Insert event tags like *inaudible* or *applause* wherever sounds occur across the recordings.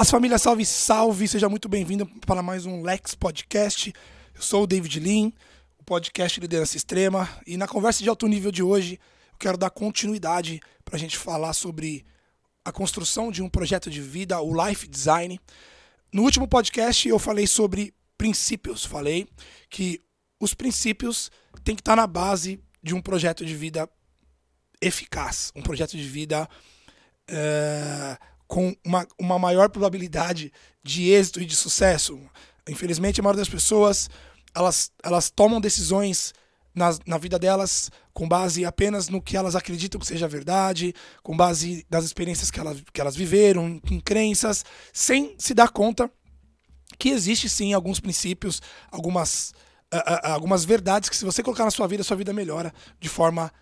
Paz família, salve, salve, seja muito bem-vindo para mais um Lex Podcast. Eu sou o David Lean, o podcast Liderança Extrema, e na conversa de alto nível de hoje eu quero dar continuidade para a gente falar sobre a construção de um projeto de vida, o Life Design. No último podcast eu falei sobre princípios, falei que os princípios têm que estar na base de um projeto de vida eficaz, um projeto de vida. Uh, com uma, uma maior probabilidade de êxito e de sucesso. Infelizmente, a maioria das pessoas elas, elas tomam decisões na, na vida delas com base apenas no que elas acreditam que seja verdade, com base nas experiências que elas, que elas viveram, em, crenças, sem se dar conta que existe sim alguns princípios, algumas, uh, uh, algumas verdades que se você colocar na sua vida, sua vida melhora de forma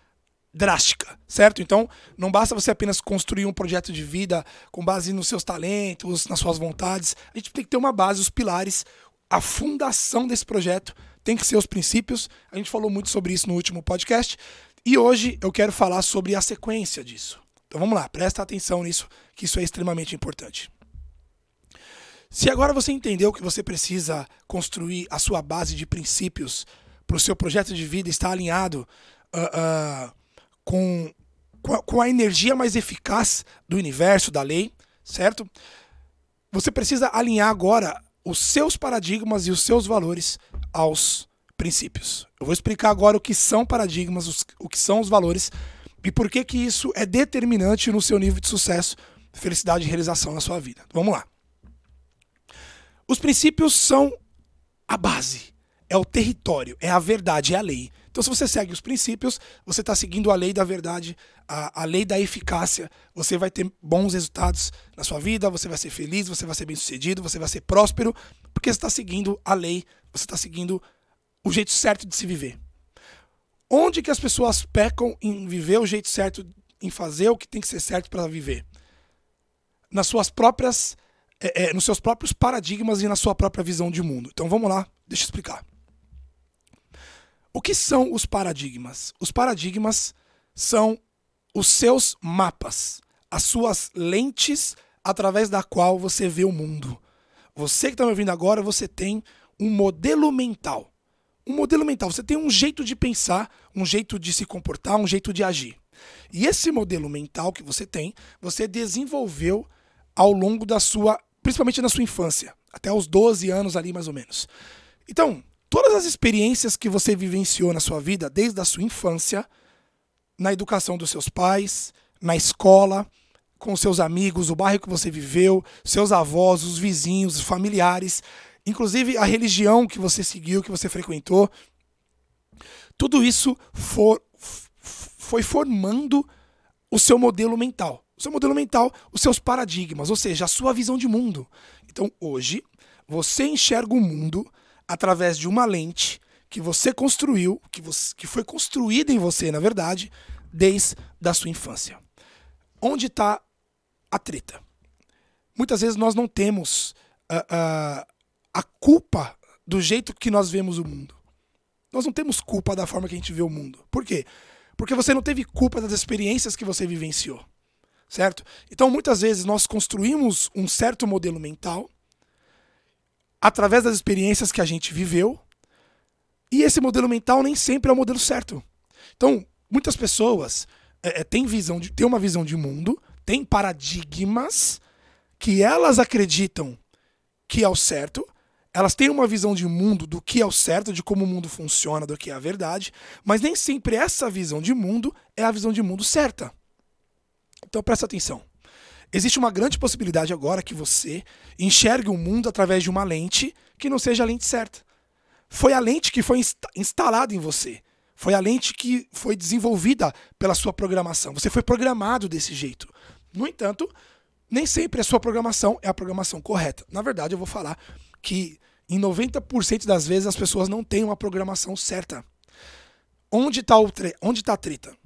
drástica, certo? Então, não basta você apenas construir um projeto de vida com base nos seus talentos, nas suas vontades. A gente tem que ter uma base, os pilares, a fundação desse projeto tem que ser os princípios. A gente falou muito sobre isso no último podcast e hoje eu quero falar sobre a sequência disso. Então vamos lá, presta atenção nisso, que isso é extremamente importante. Se agora você entendeu que você precisa construir a sua base de princípios para o seu projeto de vida estar alinhado uh, uh, com, com a, energia mais eficaz do universo, da lei, certo? Você precisa alinhar agora os seus paradigmas e os seus valores aos princípios. Eu vou explicar agora o que são paradigmas, os, o que são os valores e por que que isso é determinante no seu nível de sucesso, felicidade e realização na sua vida. Vamos lá. Os princípios são a base, é o território, é a verdade, é a lei. Então, se você segue os princípios, você está seguindo a lei da verdade, a, a lei da eficácia. Você vai ter bons resultados na sua vida, você vai ser feliz, você vai ser bem sucedido, você vai ser próspero, porque você está seguindo a lei, você está seguindo o jeito certo de se viver. Onde que as pessoas pecam em viver o jeito certo, em fazer o que tem que ser certo para viver? Nas suas próprias, é, é, nos seus próprios paradigmas e na sua própria visão de mundo. Então vamos lá, deixa eu explicar. O que são os paradigmas? Os paradigmas são os seus mapas, as suas lentes através da qual você vê o mundo. Você que está me ouvindo agora, você tem um modelo mental. Um modelo mental, você tem um jeito de pensar, um jeito de se comportar, um jeito de agir. E esse modelo mental que você tem, você desenvolveu ao longo da sua, principalmente na sua infância, até os 12 anos ali mais ou menos. Então, todas as experiências que você vivenciou na sua vida, desde a sua infância, na educação dos seus pais, na escola, com seus amigos, o bairro que você viveu, seus avós, os vizinhos, os familiares, inclusive a religião que você seguiu, que você frequentou. Tudo isso for, foi formando o seu modelo mental. O seu modelo mental, os seus paradigmas, ou seja, a sua visão de mundo. Então, hoje, você enxerga o mundo através de uma lente que você construiu, que, você, que foi construída em você, na verdade, desde a sua infância. Onde está a treta? Muitas vezes nós não temos uh, uh, a culpa do jeito que nós vemos o mundo. Nós não temos culpa da forma que a gente vê o mundo. Por quê? Porque você não teve culpa das experiências que você vivenciou. Certo? Então, muitas vezes nós construímos um certo modelo mental através das experiências que a gente viveu. E esse modelo mental nem sempre é o modelo certo. Então, muitas pessoas é, é têm visão de, têm uma visão de mundo, têm paradigmas que elas acreditam que é o certo, elas têm uma visão de mundo do que é o certo, de como o mundo funciona, do que é a verdade, mas nem sempre essa visão de mundo é a visão de mundo certa. Então presta atenção. Existe uma grande possibilidade agora que você enxergue o mundo através de uma lente que não seja a lente certa. Foi a lente que foi instalada em você. Foi a lente que foi desenvolvida pela sua programação. Você foi programado desse jeito. No entanto, nem sempre a sua programação é a programação correta. Na verdade, eu vou falar que em 90% das vezes as pessoas não têm uma programação certa. Onde está tá a treta?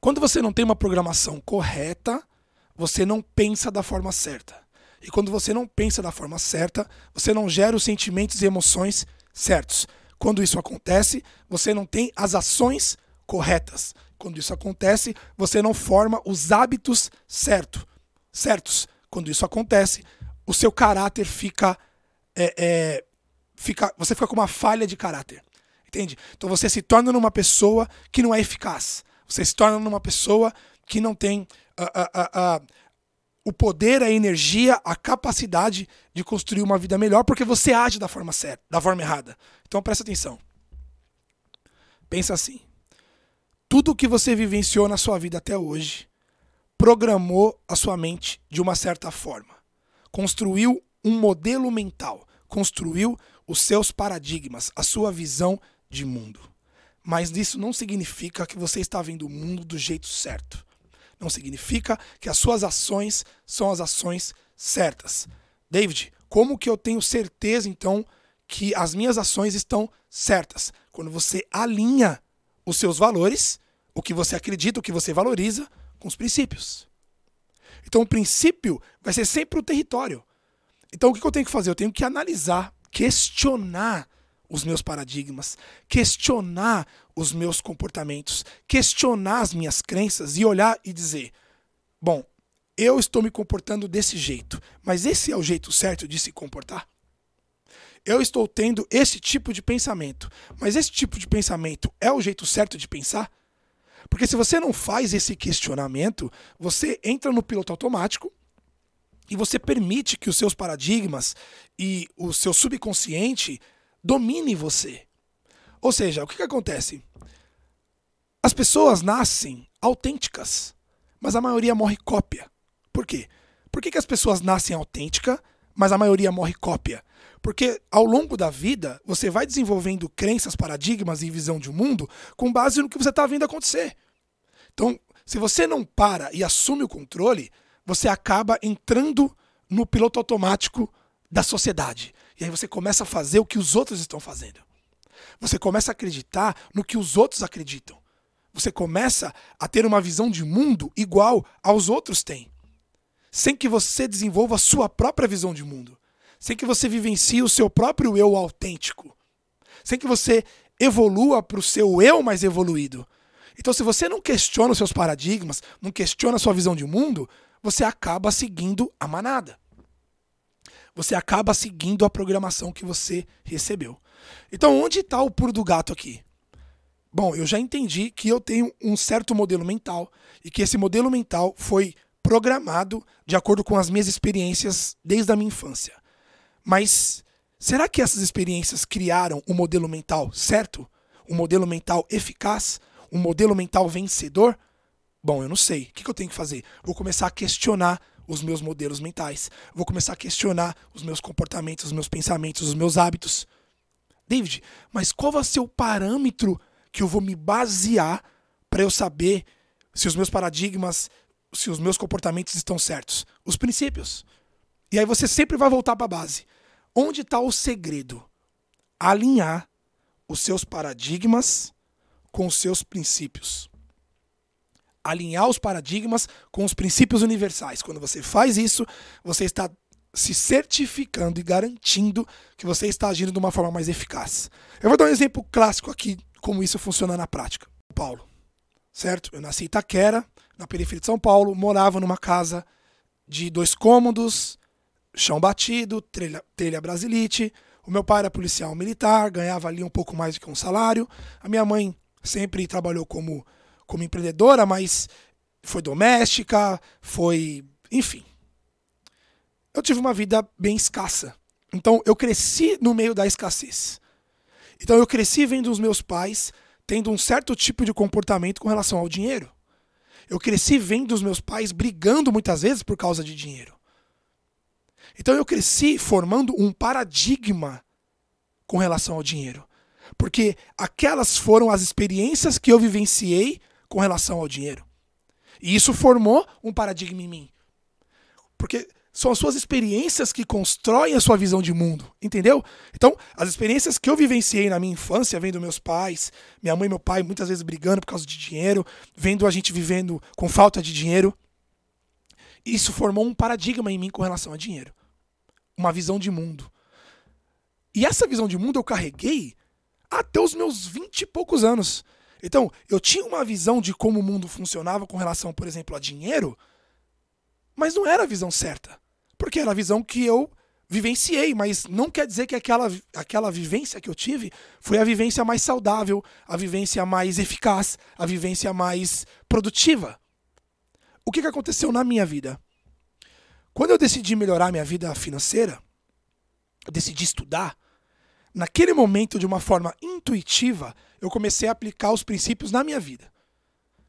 Quando você não tem uma programação correta, você não pensa da forma certa. E quando você não pensa da forma certa, você não gera os sentimentos e emoções certos. Quando isso acontece, você não tem as ações corretas. Quando isso acontece, você não forma os hábitos certo, certos. Quando isso acontece, o seu caráter fica, é, é, fica. Você fica com uma falha de caráter. Entende? Então você se torna uma pessoa que não é eficaz. Você se torna uma pessoa que não tem uh, uh, uh, o poder, a energia, a capacidade de construir uma vida melhor porque você age da forma certa, da forma errada. Então presta atenção. Pensa assim. Tudo que você vivenciou na sua vida até hoje programou a sua mente de uma certa forma. Construiu um modelo mental, construiu os seus paradigmas, a sua visão de mundo. Mas isso não significa que você está vendo o mundo do jeito certo. Não significa que as suas ações são as ações certas. David, como que eu tenho certeza então que as minhas ações estão certas? Quando você alinha os seus valores, o que você acredita, o que você valoriza, com os princípios. Então o princípio vai ser sempre o território. Então o que eu tenho que fazer? Eu tenho que analisar, questionar os meus paradigmas, questionar os meus comportamentos, questionar as minhas crenças e olhar e dizer: bom, eu estou me comportando desse jeito, mas esse é o jeito certo de se comportar? Eu estou tendo esse tipo de pensamento, mas esse tipo de pensamento é o jeito certo de pensar? Porque se você não faz esse questionamento, você entra no piloto automático e você permite que os seus paradigmas e o seu subconsciente domine você. Ou seja, o que, que acontece? As pessoas nascem autênticas, mas a maioria morre cópia. Por quê? Por que, que as pessoas nascem autêntica, mas a maioria morre cópia? Porque ao longo da vida, você vai desenvolvendo crenças, paradigmas e visão de mundo com base no que você está vendo acontecer. Então, se você não para e assume o controle, você acaba entrando no piloto automático da sociedade. E aí você começa a fazer o que os outros estão fazendo. Você começa a acreditar no que os outros acreditam. Você começa a ter uma visão de mundo igual aos outros têm. Sem que você desenvolva a sua própria visão de mundo sem que você vivencie o seu próprio eu autêntico, sem que você evolua para o seu eu mais evoluído. Então, se você não questiona os seus paradigmas, não questiona a sua visão de mundo, você acaba seguindo a manada. Você acaba seguindo a programação que você recebeu. Então, onde está o puro do gato aqui? Bom, eu já entendi que eu tenho um certo modelo mental e que esse modelo mental foi programado de acordo com as minhas experiências desde a minha infância. Mas será que essas experiências criaram um modelo mental certo? Um modelo mental eficaz? Um modelo mental vencedor? Bom, eu não sei. O que eu tenho que fazer? Vou começar a questionar os meus modelos mentais. Vou começar a questionar os meus comportamentos, os meus pensamentos, os meus hábitos. David, mas qual vai ser o parâmetro que eu vou me basear para eu saber se os meus paradigmas, se os meus comportamentos estão certos? Os princípios. E aí você sempre vai voltar para a base. Onde está o segredo? Alinhar os seus paradigmas com os seus princípios. Alinhar os paradigmas com os princípios universais. Quando você faz isso, você está se certificando e garantindo que você está agindo de uma forma mais eficaz. Eu vou dar um exemplo clássico aqui como isso funciona na prática. Paulo, certo? Eu nasci em Itaquera, na periferia de São Paulo, morava numa casa de dois cômodos, chão batido, telha, telha brasilite. O meu pai era policial militar, ganhava ali um pouco mais do que um salário. A minha mãe sempre trabalhou como, como empreendedora, mas foi doméstica, foi. Enfim. Eu tive uma vida bem escassa. Então eu cresci no meio da escassez. Então eu cresci vendo os meus pais tendo um certo tipo de comportamento com relação ao dinheiro. Eu cresci vendo os meus pais brigando muitas vezes por causa de dinheiro. Então eu cresci formando um paradigma com relação ao dinheiro. Porque aquelas foram as experiências que eu vivenciei com relação ao dinheiro. E isso formou um paradigma em mim. Porque são as suas experiências que constroem a sua visão de mundo, entendeu? Então, as experiências que eu vivenciei na minha infância, vendo meus pais, minha mãe e meu pai muitas vezes brigando por causa de dinheiro, vendo a gente vivendo com falta de dinheiro, isso formou um paradigma em mim com relação a dinheiro uma visão de mundo. E essa visão de mundo eu carreguei até os meus vinte e poucos anos. Então, eu tinha uma visão de como o mundo funcionava com relação, por exemplo, a dinheiro, mas não era a visão certa. Porque era a visão que eu vivenciei, mas não quer dizer que aquela, aquela vivência que eu tive foi a vivência mais saudável, a vivência mais eficaz, a vivência mais produtiva. O que, que aconteceu na minha vida? Quando eu decidi melhorar minha vida financeira, eu decidi estudar, naquele momento, de uma forma intuitiva, eu comecei a aplicar os princípios na minha vida.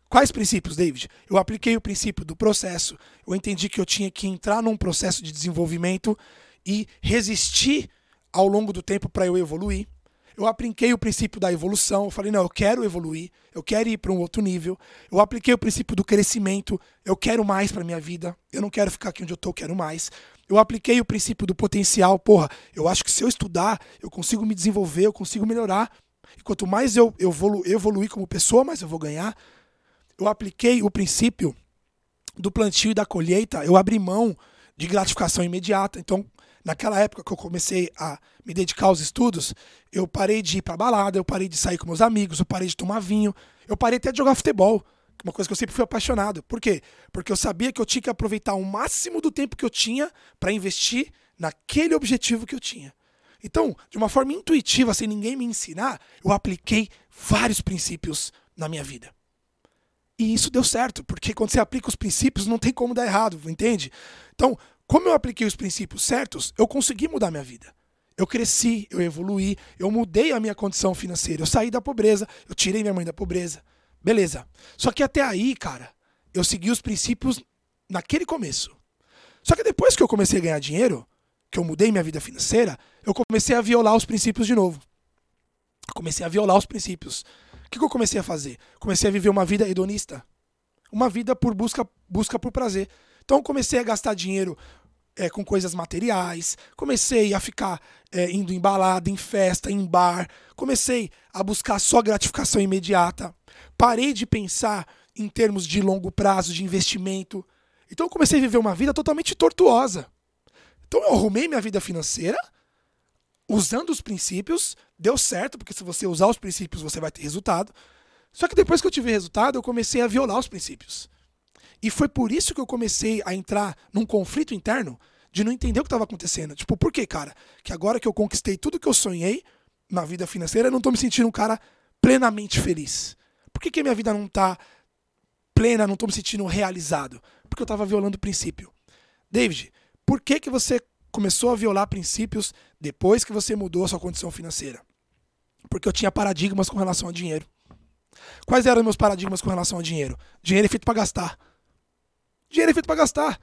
Quais princípios, David? Eu apliquei o princípio do processo. Eu entendi que eu tinha que entrar num processo de desenvolvimento e resistir ao longo do tempo para eu evoluir. Eu apliquei o princípio da evolução. Eu falei, não, eu quero evoluir, eu quero ir para um outro nível. Eu apliquei o princípio do crescimento. Eu quero mais para minha vida. Eu não quero ficar aqui onde eu estou, quero mais. Eu apliquei o princípio do potencial. Porra, eu acho que se eu estudar, eu consigo me desenvolver, eu consigo melhorar. E quanto mais eu evolu evoluir como pessoa, mais eu vou ganhar. Eu apliquei o princípio do plantio e da colheita. Eu abri mão de gratificação imediata. Então, naquela época que eu comecei a me dedicar aos estudos, eu parei de ir pra balada, eu parei de sair com meus amigos, eu parei de tomar vinho, eu parei até de jogar futebol, uma coisa que eu sempre fui apaixonado. Por quê? Porque eu sabia que eu tinha que aproveitar o máximo do tempo que eu tinha para investir naquele objetivo que eu tinha. Então, de uma forma intuitiva, sem ninguém me ensinar, eu apliquei vários princípios na minha vida. E isso deu certo, porque quando você aplica os princípios, não tem como dar errado, entende? Então, como eu apliquei os princípios certos, eu consegui mudar minha vida. Eu cresci, eu evoluí, eu mudei a minha condição financeira. Eu saí da pobreza, eu tirei minha mãe da pobreza. Beleza. Só que até aí, cara, eu segui os princípios naquele começo. Só que depois que eu comecei a ganhar dinheiro, que eu mudei minha vida financeira, eu comecei a violar os princípios de novo. Eu comecei a violar os princípios. O que, que eu comecei a fazer? Comecei a viver uma vida hedonista. Uma vida por busca, busca por prazer. Então comecei a gastar dinheiro é, com coisas materiais, comecei a ficar é, indo em balada, em festa, em bar, comecei a buscar só gratificação imediata, parei de pensar em termos de longo prazo, de investimento. Então comecei a viver uma vida totalmente tortuosa. Então eu arrumei minha vida financeira, usando os princípios, deu certo, porque se você usar os princípios você vai ter resultado. Só que depois que eu tive resultado, eu comecei a violar os princípios. E foi por isso que eu comecei a entrar num conflito interno de não entender o que estava acontecendo. Tipo, por quê, cara? Que agora que eu conquistei tudo que eu sonhei na vida financeira, eu não estou me sentindo um cara plenamente feliz. Por que, que minha vida não está plena, não estou me sentindo realizado? Porque eu estava violando o princípio. David, por que, que você começou a violar princípios depois que você mudou a sua condição financeira? Porque eu tinha paradigmas com relação ao dinheiro. Quais eram meus paradigmas com relação ao dinheiro? Dinheiro é feito para gastar. Dinheiro é feito para gastar.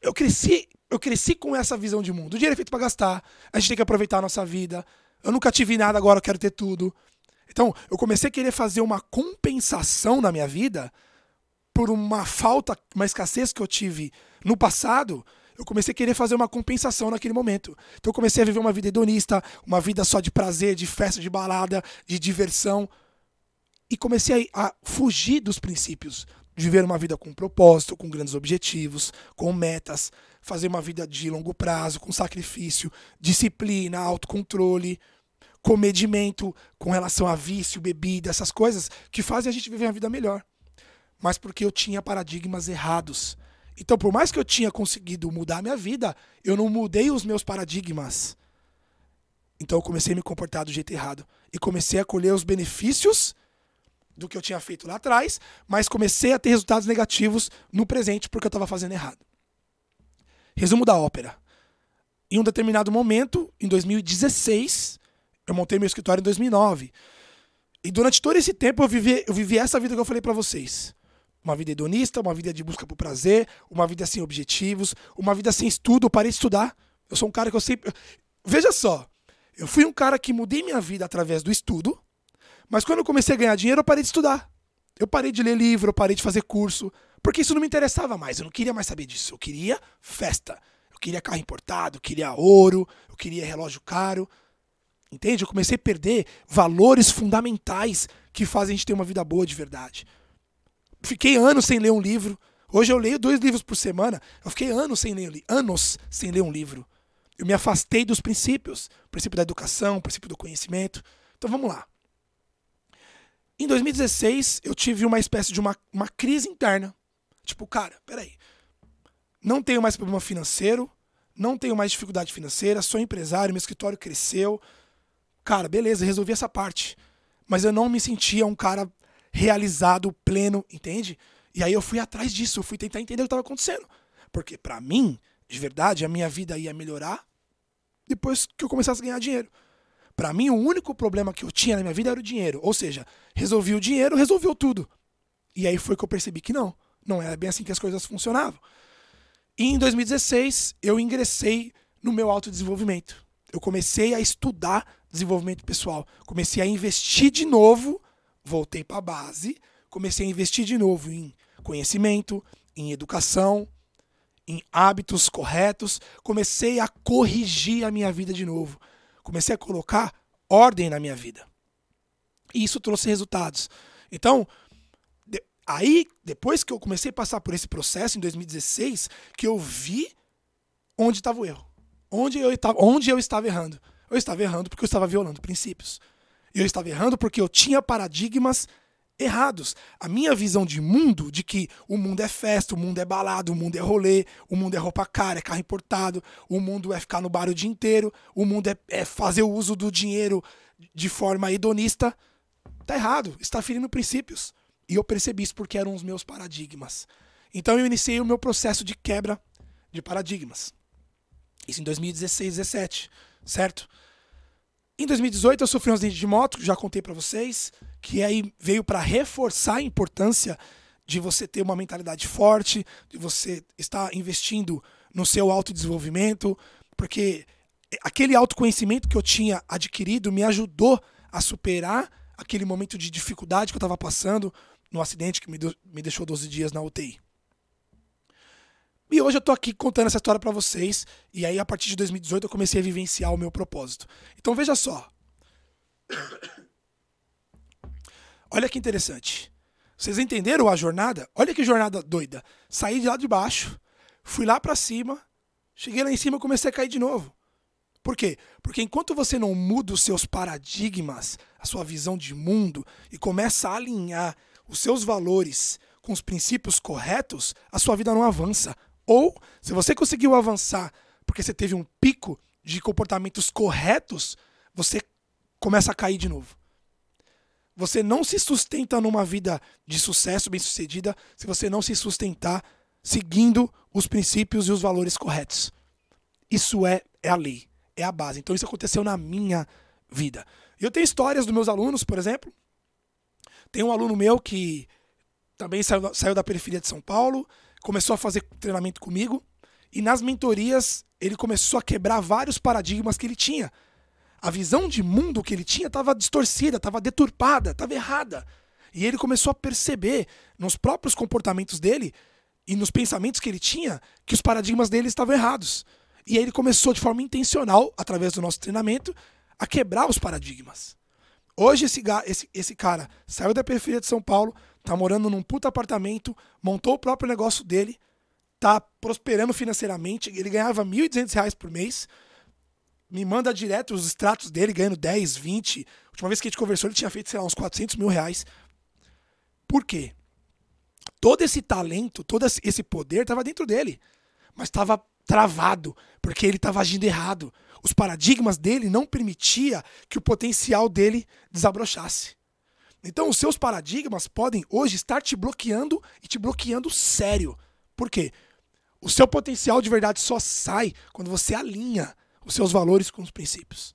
Eu cresci, eu cresci com essa visão de mundo. O dinheiro é feito para gastar. A gente tem que aproveitar a nossa vida. Eu nunca tive nada, agora eu quero ter tudo. Então, eu comecei a querer fazer uma compensação na minha vida por uma falta, uma escassez que eu tive no passado. Eu comecei a querer fazer uma compensação naquele momento. Então, eu comecei a viver uma vida hedonista, uma vida só de prazer, de festa, de balada, de diversão. E comecei a fugir dos princípios, viver uma vida com propósito, com grandes objetivos, com metas, fazer uma vida de longo prazo, com sacrifício, disciplina, autocontrole, comedimento com relação a vício, bebida, essas coisas que fazem a gente viver uma vida melhor. Mas porque eu tinha paradigmas errados. Então, por mais que eu tinha conseguido mudar a minha vida, eu não mudei os meus paradigmas. Então eu comecei a me comportar do jeito errado e comecei a colher os benefícios do que eu tinha feito lá atrás, mas comecei a ter resultados negativos no presente porque eu estava fazendo errado. Resumo da ópera. Em um determinado momento, em 2016, eu montei meu escritório em 2009. E durante todo esse tempo eu vivi, eu vivi essa vida que eu falei para vocês. Uma vida hedonista, uma vida de busca por prazer, uma vida sem objetivos, uma vida sem estudo. Eu parei de estudar. Eu sou um cara que eu sempre. Veja só, eu fui um cara que mudei minha vida através do estudo, mas quando eu comecei a ganhar dinheiro, eu parei de estudar. Eu parei de ler livro, eu parei de fazer curso, porque isso não me interessava mais. Eu não queria mais saber disso. Eu queria festa. Eu queria carro importado, eu queria ouro, eu queria relógio caro. Entende? Eu comecei a perder valores fundamentais que fazem a gente ter uma vida boa de verdade. Fiquei anos sem ler um livro. Hoje eu leio dois livros por semana. Eu fiquei anos sem ler, anos sem ler um livro. Eu me afastei dos princípios, o princípio da educação, o princípio do conhecimento. Então vamos lá. Em 2016, eu tive uma espécie de uma, uma crise interna. Tipo, cara, peraí. não tenho mais problema financeiro, não tenho mais dificuldade financeira, sou empresário, meu escritório cresceu. Cara, beleza, resolvi essa parte. Mas eu não me sentia um cara realizado, pleno, entende? E aí eu fui atrás disso, eu fui tentar entender o que estava acontecendo. Porque para mim, de verdade, a minha vida ia melhorar depois que eu começasse a ganhar dinheiro. Para mim, o único problema que eu tinha na minha vida era o dinheiro. Ou seja, resolvi o dinheiro, resolveu tudo. E aí foi que eu percebi que não. Não era bem assim que as coisas funcionavam. E em 2016, eu ingressei no meu autodesenvolvimento. Eu comecei a estudar desenvolvimento pessoal. Comecei a investir de novo, voltei para a base, comecei a investir de novo em conhecimento, em educação, em hábitos corretos, comecei a corrigir a minha vida de novo. Comecei a colocar ordem na minha vida. E isso trouxe resultados. Então, de, aí, depois que eu comecei a passar por esse processo, em 2016, que eu vi onde estava o erro. Onde eu, onde eu estava errando. Eu estava errando porque eu estava violando princípios. Eu estava errando porque eu tinha paradigmas errados. A minha visão de mundo, de que o mundo é festa, o mundo é balada, o mundo é rolê, o mundo é roupa cara, é carro importado, o mundo é ficar no bar o dia inteiro, o mundo é, é fazer o uso do dinheiro de forma hedonista, tá errado, está ferindo princípios. E eu percebi isso porque eram os meus paradigmas. Então eu iniciei o meu processo de quebra de paradigmas. Isso em 2016, 17, certo? Em 2018 eu sofri um acidente de moto, já contei para vocês, que aí veio para reforçar a importância de você ter uma mentalidade forte, de você estar investindo no seu autodesenvolvimento, porque aquele autoconhecimento que eu tinha adquirido me ajudou a superar aquele momento de dificuldade que eu estava passando no acidente que me, me deixou 12 dias na UTI. E hoje eu tô aqui contando essa história para vocês. E aí, a partir de 2018, eu comecei a vivenciar o meu propósito. Então, veja só. *coughs* Olha que interessante. Vocês entenderam a jornada? Olha que jornada doida. Saí de lá de baixo, fui lá para cima, cheguei lá em cima e comecei a cair de novo. Por quê? Porque enquanto você não muda os seus paradigmas, a sua visão de mundo e começa a alinhar os seus valores com os princípios corretos, a sua vida não avança. Ou, se você conseguiu avançar porque você teve um pico de comportamentos corretos, você começa a cair de novo. Você não se sustenta numa vida de sucesso, bem-sucedida, se você não se sustentar seguindo os princípios e os valores corretos. Isso é, é a lei, é a base. Então isso aconteceu na minha vida. Eu tenho histórias dos meus alunos, por exemplo. Tem um aluno meu que também saiu, saiu da periferia de São Paulo, começou a fazer treinamento comigo e nas mentorias ele começou a quebrar vários paradigmas que ele tinha. A visão de mundo que ele tinha estava distorcida, estava deturpada, estava errada. E ele começou a perceber nos próprios comportamentos dele e nos pensamentos que ele tinha que os paradigmas dele estavam errados. E aí ele começou de forma intencional, através do nosso treinamento, a quebrar os paradigmas. Hoje esse, esse, esse cara saiu da periferia de São Paulo, tá morando num puta apartamento, montou o próprio negócio dele, tá prosperando financeiramente, ele ganhava R$ 1.200 por mês, me manda direto os extratos dele, ganhando 10, 20. A última vez que a gente conversou, ele tinha feito, sei lá, uns 400 mil reais. Por quê? Todo esse talento, todo esse poder estava dentro dele, mas estava travado, porque ele estava agindo errado. Os paradigmas dele não permitia que o potencial dele desabrochasse. Então, os seus paradigmas podem hoje estar te bloqueando e te bloqueando sério. Por quê? O seu potencial de verdade só sai quando você alinha os seus valores com os princípios.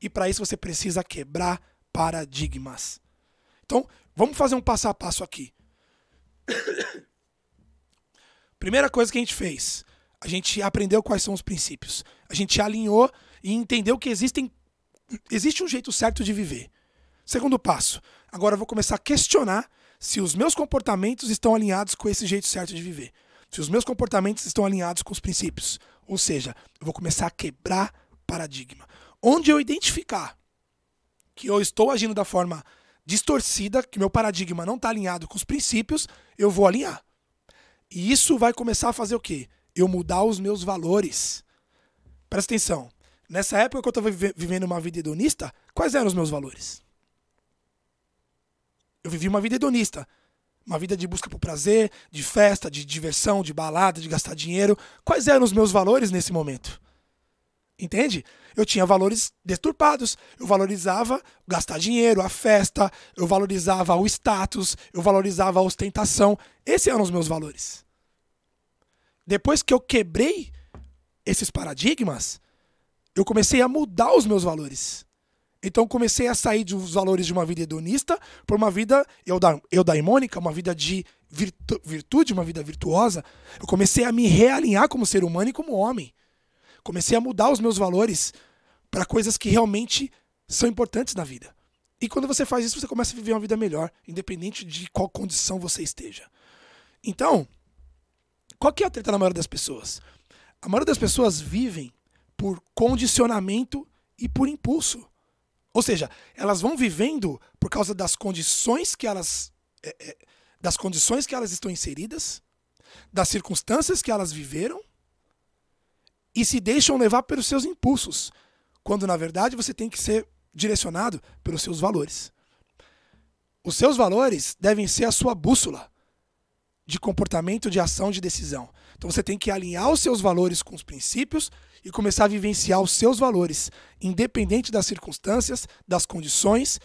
E para isso você precisa quebrar paradigmas. Então, vamos fazer um passo a passo aqui. *coughs* Primeira coisa que a gente fez, a gente aprendeu quais são os princípios. A gente alinhou e entendeu que existem existe um jeito certo de viver. Segundo passo, agora eu vou começar a questionar se os meus comportamentos estão alinhados com esse jeito certo de viver. Se os meus comportamentos estão alinhados com os princípios. Ou seja, eu vou começar a quebrar paradigma. Onde eu identificar que eu estou agindo da forma distorcida, que meu paradigma não está alinhado com os princípios, eu vou alinhar. E isso vai começar a fazer o quê? Eu mudar os meus valores. Presta atenção. Nessa época que eu estava vivendo uma vida hedonista, quais eram os meus valores? Eu vivi uma vida hedonista. Uma vida de busca por prazer, de festa, de diversão, de balada, de gastar dinheiro. Quais eram os meus valores nesse momento? Entende? Eu tinha valores deturpados. Eu valorizava gastar dinheiro, a festa, eu valorizava o status, eu valorizava a ostentação. Esses eram os meus valores. Depois que eu quebrei esses paradigmas, eu comecei a mudar os meus valores. Então comecei a sair dos valores de uma vida hedonista para uma vida eudaimônica, uma vida de virtu virtude, uma vida virtuosa. Eu comecei a me realinhar como ser humano e como homem. Comecei a mudar os meus valores para coisas que realmente são importantes na vida. E quando você faz isso, você começa a viver uma vida melhor, independente de qual condição você esteja. Então, qual que é a treta na maioria das pessoas? A maioria das pessoas vivem por condicionamento e por impulso. Ou seja, elas vão vivendo por causa das condições que elas é, é, das condições que elas estão inseridas, das circunstâncias que elas viveram e se deixam levar pelos seus impulsos, quando na verdade você tem que ser direcionado pelos seus valores. Os seus valores devem ser a sua bússola de comportamento, de ação, de decisão. Então você tem que alinhar os seus valores com os princípios e começar a vivenciar os seus valores, independente das circunstâncias, das condições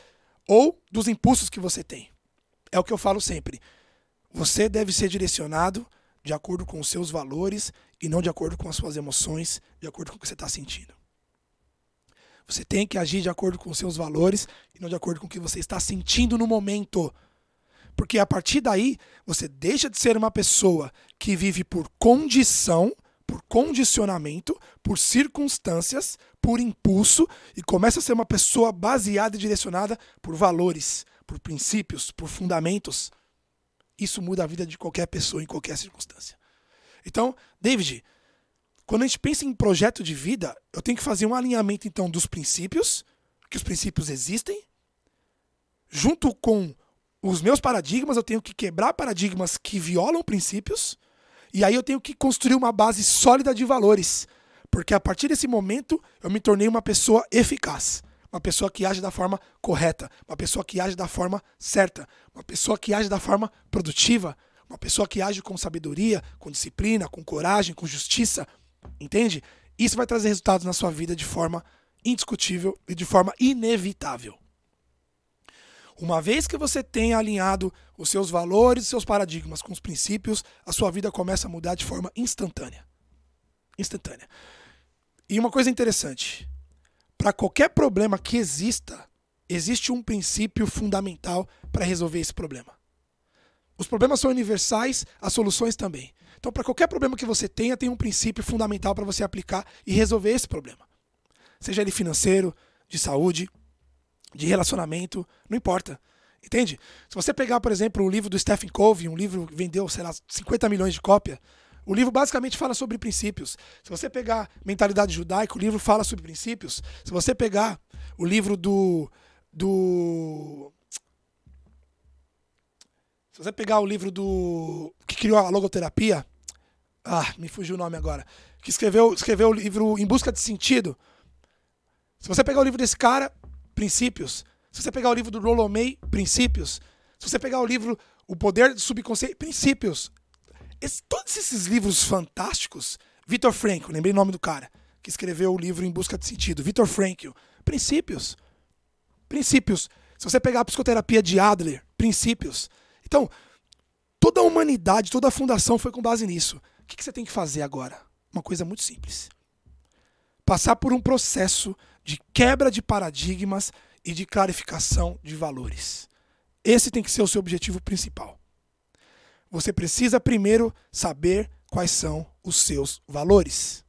ou dos impulsos que você tem. É o que eu falo sempre. Você deve ser direcionado de acordo com os seus valores e não de acordo com as suas emoções, de acordo com o que você está sentindo. Você tem que agir de acordo com os seus valores e não de acordo com o que você está sentindo no momento. Porque a partir daí, você deixa de ser uma pessoa que vive por condição, por condicionamento, por circunstâncias, por impulso e começa a ser uma pessoa baseada e direcionada por valores, por princípios, por fundamentos. Isso muda a vida de qualquer pessoa em qualquer circunstância. Então, David, quando a gente pensa em projeto de vida, eu tenho que fazer um alinhamento então dos princípios, que os princípios existem, junto com os meus paradigmas, eu tenho que quebrar paradigmas que violam princípios, e aí eu tenho que construir uma base sólida de valores, porque a partir desse momento eu me tornei uma pessoa eficaz, uma pessoa que age da forma correta, uma pessoa que age da forma certa, uma pessoa que age da forma produtiva, uma pessoa que age com sabedoria, com disciplina, com coragem, com justiça, entende? Isso vai trazer resultados na sua vida de forma indiscutível e de forma inevitável. Uma vez que você tenha alinhado os seus valores, os seus paradigmas com os princípios, a sua vida começa a mudar de forma instantânea. Instantânea. E uma coisa interessante: para qualquer problema que exista, existe um princípio fundamental para resolver esse problema. Os problemas são universais, as soluções também. Então, para qualquer problema que você tenha, tem um princípio fundamental para você aplicar e resolver esse problema. Seja ele financeiro, de saúde, de relacionamento, não importa. Entende? Se você pegar, por exemplo, o livro do Stephen Covey, um livro que vendeu, sei lá, 50 milhões de cópias, o livro basicamente fala sobre princípios. Se você pegar Mentalidade Judaica, o livro fala sobre princípios. Se você pegar o livro do. do se você pegar o livro do. que criou a logoterapia. Ah, me fugiu o nome agora. Que escreveu, escreveu o livro Em Busca de Sentido. Se você pegar o livro desse cara, Princípios. Se você pegar o livro do Rollo May, Princípios. Se você pegar o livro O Poder do Subconsciente, Princípios. Todos esses livros fantásticos. Victor Frankl, lembrei o nome do cara, que escreveu o livro Em Busca de Sentido. Victor Frankl. Princípios. Princípios. Se você pegar a psicoterapia de Adler, princípios. Então, toda a humanidade, toda a fundação foi com base nisso. O que você tem que fazer agora? Uma coisa muito simples. Passar por um processo de quebra de paradigmas e de clarificação de valores. Esse tem que ser o seu objetivo principal. Você precisa primeiro saber quais são os seus valores.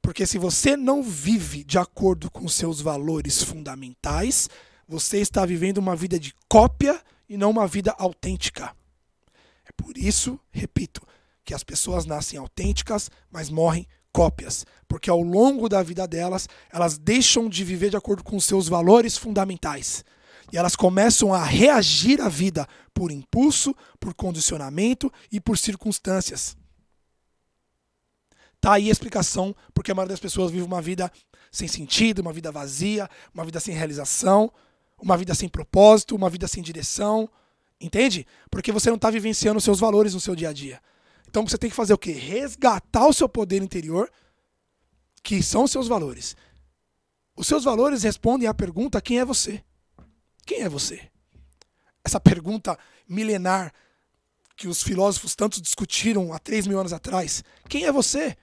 Porque se você não vive de acordo com seus valores fundamentais, você está vivendo uma vida de cópia e não uma vida autêntica. É por isso, repito, que as pessoas nascem autênticas, mas morrem cópias, porque ao longo da vida delas, elas deixam de viver de acordo com seus valores fundamentais. E elas começam a reagir à vida por impulso, por condicionamento e por circunstâncias. Tá aí a explicação porque a maioria das pessoas vive uma vida sem sentido, uma vida vazia, uma vida sem realização, uma vida sem propósito, uma vida sem direção. Entende? Porque você não está vivenciando os seus valores no seu dia a dia. Então você tem que fazer o quê? Resgatar o seu poder interior, que são os seus valores. Os seus valores respondem à pergunta: quem é você? Quem é você? Essa pergunta milenar que os filósofos tanto discutiram há 3 mil anos atrás. Quem é você?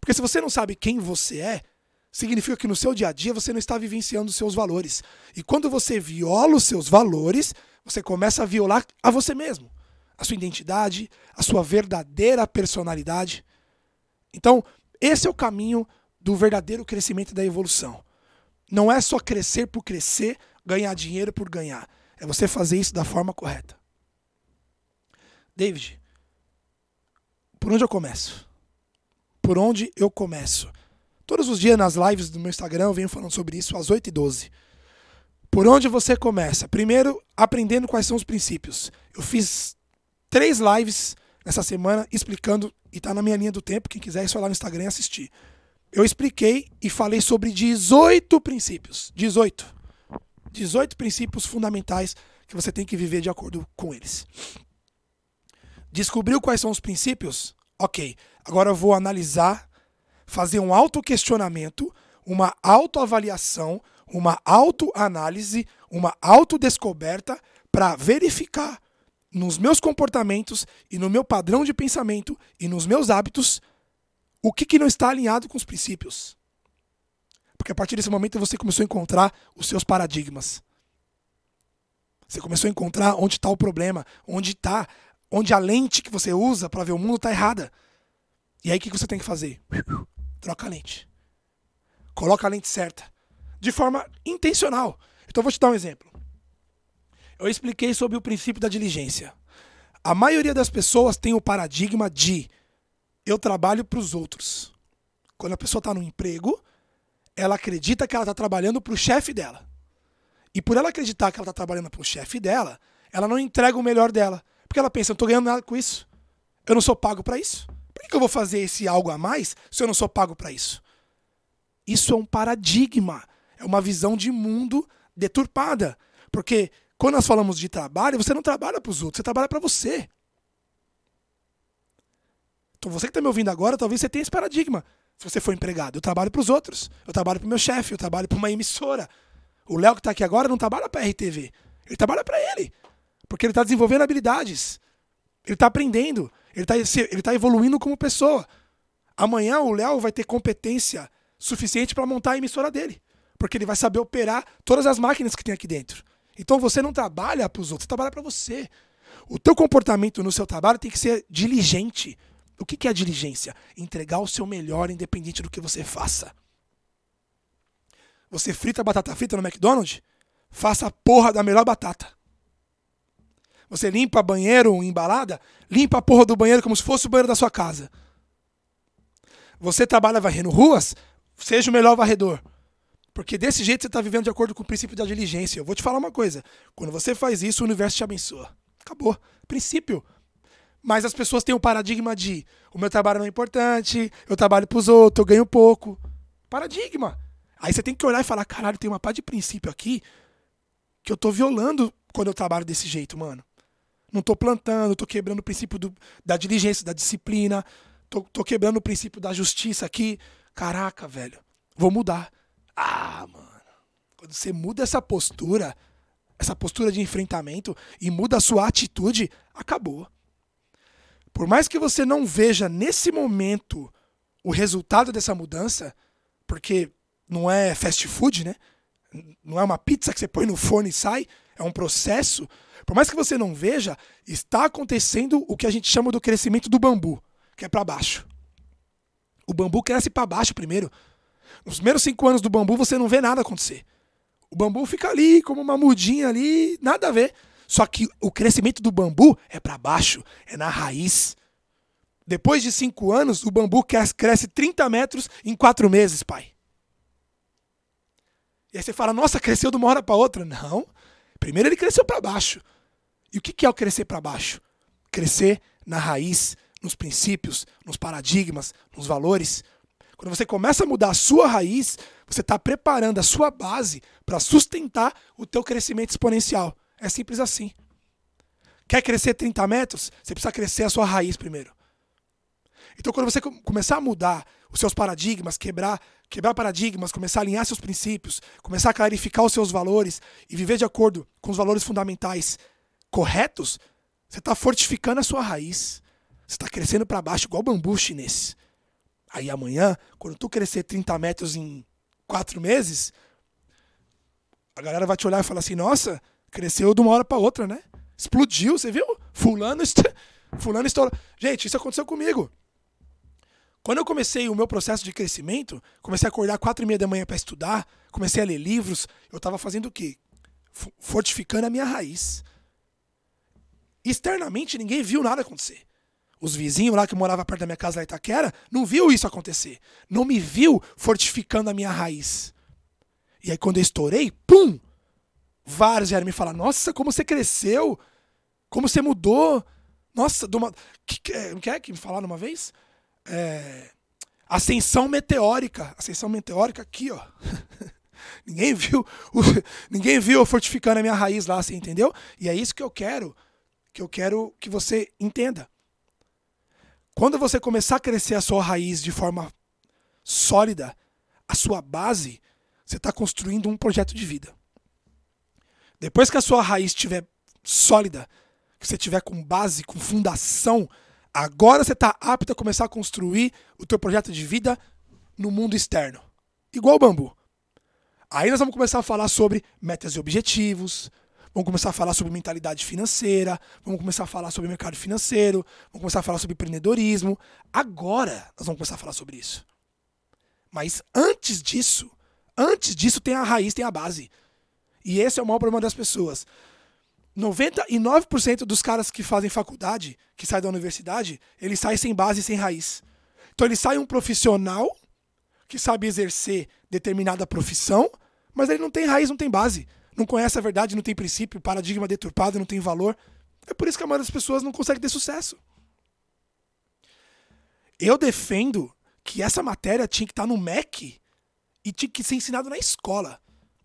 Porque se você não sabe quem você é, significa que no seu dia a dia você não está vivenciando os seus valores. E quando você viola os seus valores, você começa a violar a você mesmo, a sua identidade, a sua verdadeira personalidade. Então, esse é o caminho do verdadeiro crescimento e da evolução. Não é só crescer por crescer, ganhar dinheiro por ganhar. É você fazer isso da forma correta. David, por onde eu começo? Por onde eu começo? Todos os dias nas lives do meu Instagram eu venho falando sobre isso às 8h12. Por onde você começa? Primeiro, aprendendo quais são os princípios. Eu fiz três lives nessa semana explicando, e está na minha linha do tempo, quem quiser é só lá no Instagram assistir. Eu expliquei e falei sobre 18 princípios. 18. 18 princípios fundamentais que você tem que viver de acordo com eles. Descobriu quais são os princípios? Ok. Agora eu vou analisar, fazer um autoquestionamento, uma autoavaliação, uma autoanálise, uma autodescoberta para verificar nos meus comportamentos e no meu padrão de pensamento e nos meus hábitos o que, que não está alinhado com os princípios. Porque a partir desse momento você começou a encontrar os seus paradigmas. Você começou a encontrar onde está o problema, onde está, onde a lente que você usa para ver o mundo está errada. E aí o que você tem que fazer? Troca a lente. Coloca a lente certa. De forma intencional. Então eu vou te dar um exemplo. Eu expliquei sobre o princípio da diligência. A maioria das pessoas tem o paradigma de eu trabalho para os outros. Quando a pessoa está no emprego, ela acredita que ela está trabalhando para o chefe dela. E por ela acreditar que ela está trabalhando para o chefe dela, ela não entrega o melhor dela. Porque ela pensa, eu não estou ganhando nada com isso. Eu não sou pago para isso. Por que eu vou fazer esse algo a mais se eu não sou pago para isso? Isso é um paradigma. É uma visão de mundo deturpada. Porque quando nós falamos de trabalho, você não trabalha para os outros, você trabalha para você. Então você que está me ouvindo agora, talvez você tenha esse paradigma se você for empregado. Eu trabalho para os outros. Eu trabalho para meu chefe, eu trabalho para uma emissora. O Léo que está aqui agora não trabalha para a RTV. Ele trabalha para ele. Porque ele está desenvolvendo habilidades. Ele está aprendendo. Ele está ele tá evoluindo como pessoa. Amanhã o Léo vai ter competência suficiente para montar a emissora dele. Porque ele vai saber operar todas as máquinas que tem aqui dentro. Então você não trabalha para os outros, você trabalha para você. O teu comportamento no seu trabalho tem que ser diligente. O que é a diligência? Entregar o seu melhor independente do que você faça. Você frita batata frita no McDonald's? Faça a porra da melhor batata. Você limpa banheiro embalada? Limpa a porra do banheiro como se fosse o banheiro da sua casa. Você trabalha varrendo ruas? Seja o melhor varredor. Porque desse jeito você está vivendo de acordo com o princípio da diligência. Eu vou te falar uma coisa. Quando você faz isso, o universo te abençoa. Acabou. Princípio. Mas as pessoas têm o paradigma de o meu trabalho não é importante, eu trabalho pros outros, eu ganho pouco. Paradigma. Aí você tem que olhar e falar, caralho, tem uma pá de princípio aqui que eu tô violando quando eu trabalho desse jeito, mano. Não tô plantando, tô quebrando o princípio do, da diligência, da disciplina, tô quebrando o princípio da justiça aqui. Caraca, velho, vou mudar. Ah, mano. Quando você muda essa postura, essa postura de enfrentamento e muda a sua atitude, acabou. Por mais que você não veja nesse momento o resultado dessa mudança, porque não é fast food, né? Não é uma pizza que você põe no forno e sai, é um processo. Por mais que você não veja, está acontecendo o que a gente chama do crescimento do bambu, que é para baixo. O bambu cresce para baixo primeiro. Nos primeiros cinco anos do bambu você não vê nada acontecer. O bambu fica ali como uma mudinha ali, nada a ver. Só que o crescimento do bambu é para baixo, é na raiz. Depois de cinco anos, o bambu cresce 30 metros em quatro meses, pai. E aí você fala, nossa, cresceu de uma hora para outra. Não. Primeiro ele cresceu para baixo. E o que é o crescer para baixo? Crescer na raiz, nos princípios, nos paradigmas, nos valores. Quando você começa a mudar a sua raiz, você está preparando a sua base para sustentar o teu crescimento exponencial. É simples assim. Quer crescer 30 metros? Você precisa crescer a sua raiz primeiro. Então, quando você começar a mudar os seus paradigmas, quebrar, quebrar paradigmas, começar a alinhar seus princípios, começar a clarificar os seus valores e viver de acordo com os valores fundamentais corretos, você está fortificando a sua raiz. Você está crescendo para baixo, igual bambu chinês. Aí amanhã, quando tu crescer 30 metros em quatro meses, a galera vai te olhar e falar assim: nossa, cresceu de uma hora para outra, né? Explodiu, você viu? Fulano, est... *laughs* Fulano estourou. Gente, isso aconteceu comigo. Quando eu comecei o meu processo de crescimento, comecei a acordar quatro e meia da manhã para estudar, comecei a ler livros, eu estava fazendo o quê? Fortificando a minha raiz. Externamente, ninguém viu nada acontecer. Os vizinhos lá que moravam perto da minha casa lá em Itaquera não viu isso acontecer. Não me viu fortificando a minha raiz. E aí quando eu estourei, pum! Vários vieram me falar, nossa, como você cresceu! Como você mudou! Nossa, de uma... Que, que, é que me falaram uma vez? é, ascensão meteórica. Ascensão meteórica aqui, ó. *laughs* ninguém viu, o, *laughs* ninguém viu fortificando a minha raiz lá, você entendeu? E é isso que eu quero, que eu quero que você entenda. Quando você começar a crescer a sua raiz de forma sólida, a sua base, você está construindo um projeto de vida. Depois que a sua raiz estiver sólida, que você tiver com base, com fundação, Agora você está apto a começar a construir o teu projeto de vida no mundo externo. Igual o bambu. Aí nós vamos começar a falar sobre metas e objetivos, vamos começar a falar sobre mentalidade financeira, vamos começar a falar sobre mercado financeiro, vamos começar a falar sobre empreendedorismo. Agora nós vamos começar a falar sobre isso. Mas antes disso, antes disso tem a raiz, tem a base. E esse é o maior problema das pessoas. 99% dos caras que fazem faculdade, que saem da universidade, eles saem sem base sem raiz. Então ele sai um profissional que sabe exercer determinada profissão, mas ele não tem raiz, não tem base. Não conhece a verdade, não tem princípio, paradigma deturpado, não tem valor. É por isso que a maioria das pessoas não consegue ter sucesso. Eu defendo que essa matéria tinha que estar no MEC e tinha que ser ensinado na escola.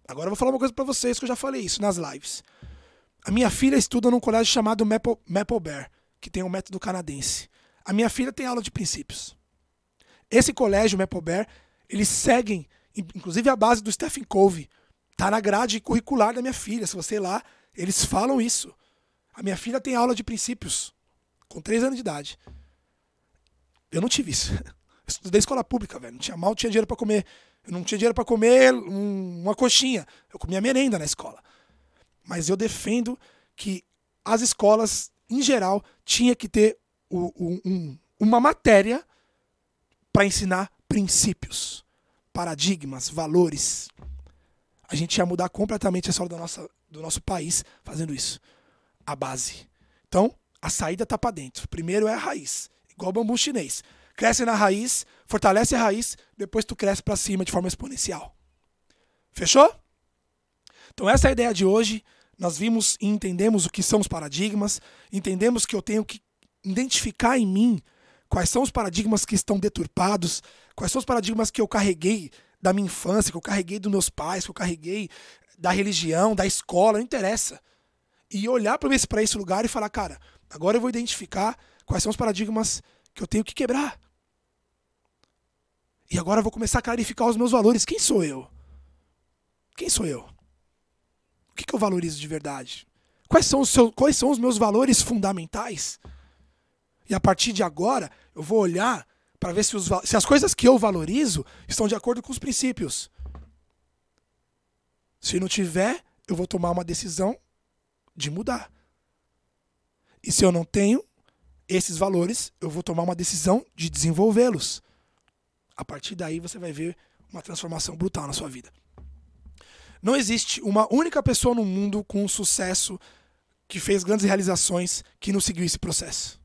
Agora eu vou falar uma coisa para vocês que eu já falei isso nas lives. A minha filha estuda num colégio chamado Maple, Maple Bear, que tem um método canadense. A minha filha tem aula de princípios. Esse colégio, Maple Bear, eles seguem, inclusive a base do Stephen Covey. Tá na grade curricular da minha filha. Se você ir lá, eles falam isso. A minha filha tem aula de princípios, com 3 anos de idade. Eu não tive isso. *laughs* Estudei escola pública, velho. Não tinha mal, tinha dinheiro para comer. Eu não tinha dinheiro para comer um, uma coxinha. Eu comia merenda na escola. Mas eu defendo que as escolas, em geral, tinha que ter o, o, um, uma matéria para ensinar princípios, paradigmas, valores. A gente ia mudar completamente a história da nossa, do nosso país fazendo isso. A base. Então, a saída está para dentro. Primeiro é a raiz, igual bambu chinês. Cresce na raiz, fortalece a raiz, depois tu cresce para cima de forma exponencial. Fechou? Então essa é a ideia de hoje. Nós vimos e entendemos o que são os paradigmas, entendemos que eu tenho que identificar em mim quais são os paradigmas que estão deturpados, quais são os paradigmas que eu carreguei da minha infância, que eu carreguei dos meus pais, que eu carreguei da religião, da escola, não interessa. E olhar para esse, esse lugar e falar, cara, agora eu vou identificar quais são os paradigmas que eu tenho que quebrar. E agora eu vou começar a clarificar os meus valores. Quem sou eu? Quem sou eu? O que, que eu valorizo de verdade? Quais são, os seus, quais são os meus valores fundamentais? E a partir de agora, eu vou olhar para ver se, os, se as coisas que eu valorizo estão de acordo com os princípios. Se não tiver, eu vou tomar uma decisão de mudar. E se eu não tenho esses valores, eu vou tomar uma decisão de desenvolvê-los. A partir daí você vai ver uma transformação brutal na sua vida. Não existe uma única pessoa no mundo com sucesso que fez grandes realizações que não seguiu esse processo.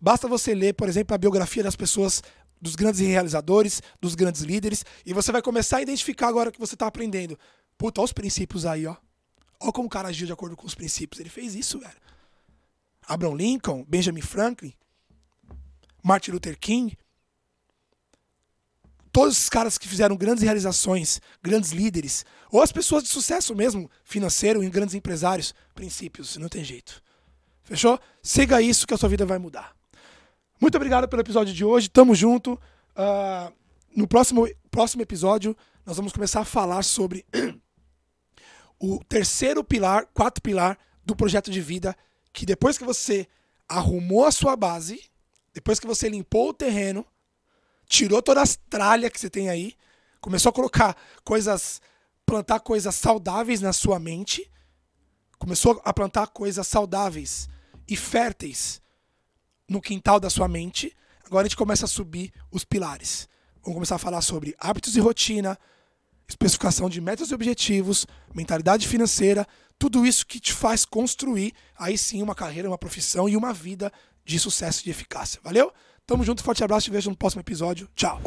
Basta você ler, por exemplo, a biografia das pessoas, dos grandes realizadores, dos grandes líderes, e você vai começar a identificar agora que você está aprendendo. Puta, olha os princípios aí, ó. Olha como o cara agiu de acordo com os princípios. Ele fez isso, velho. Abraham Lincoln, Benjamin Franklin, Martin Luther King, todos os caras que fizeram grandes realizações, grandes líderes, ou as pessoas de sucesso mesmo, financeiro, em grandes empresários, princípios, não tem jeito. Fechou? Siga isso que a sua vida vai mudar. Muito obrigado pelo episódio de hoje. Tamo junto. Uh, no próximo, próximo episódio, nós vamos começar a falar sobre *clears throat* o terceiro pilar, quarto pilar do projeto de vida, que depois que você arrumou a sua base, depois que você limpou o terreno, tirou toda as tralhas que você tem aí, começou a colocar coisas, plantar coisas saudáveis na sua mente, começou a plantar coisas saudáveis e férteis no quintal da sua mente, agora a gente começa a subir os pilares. Vamos começar a falar sobre hábitos e rotina, especificação de metas e objetivos, mentalidade financeira, tudo isso que te faz construir aí sim uma carreira, uma profissão e uma vida de sucesso e de eficácia. Valeu? Tamo junto, forte abraço, te vejo no próximo episódio. Tchau!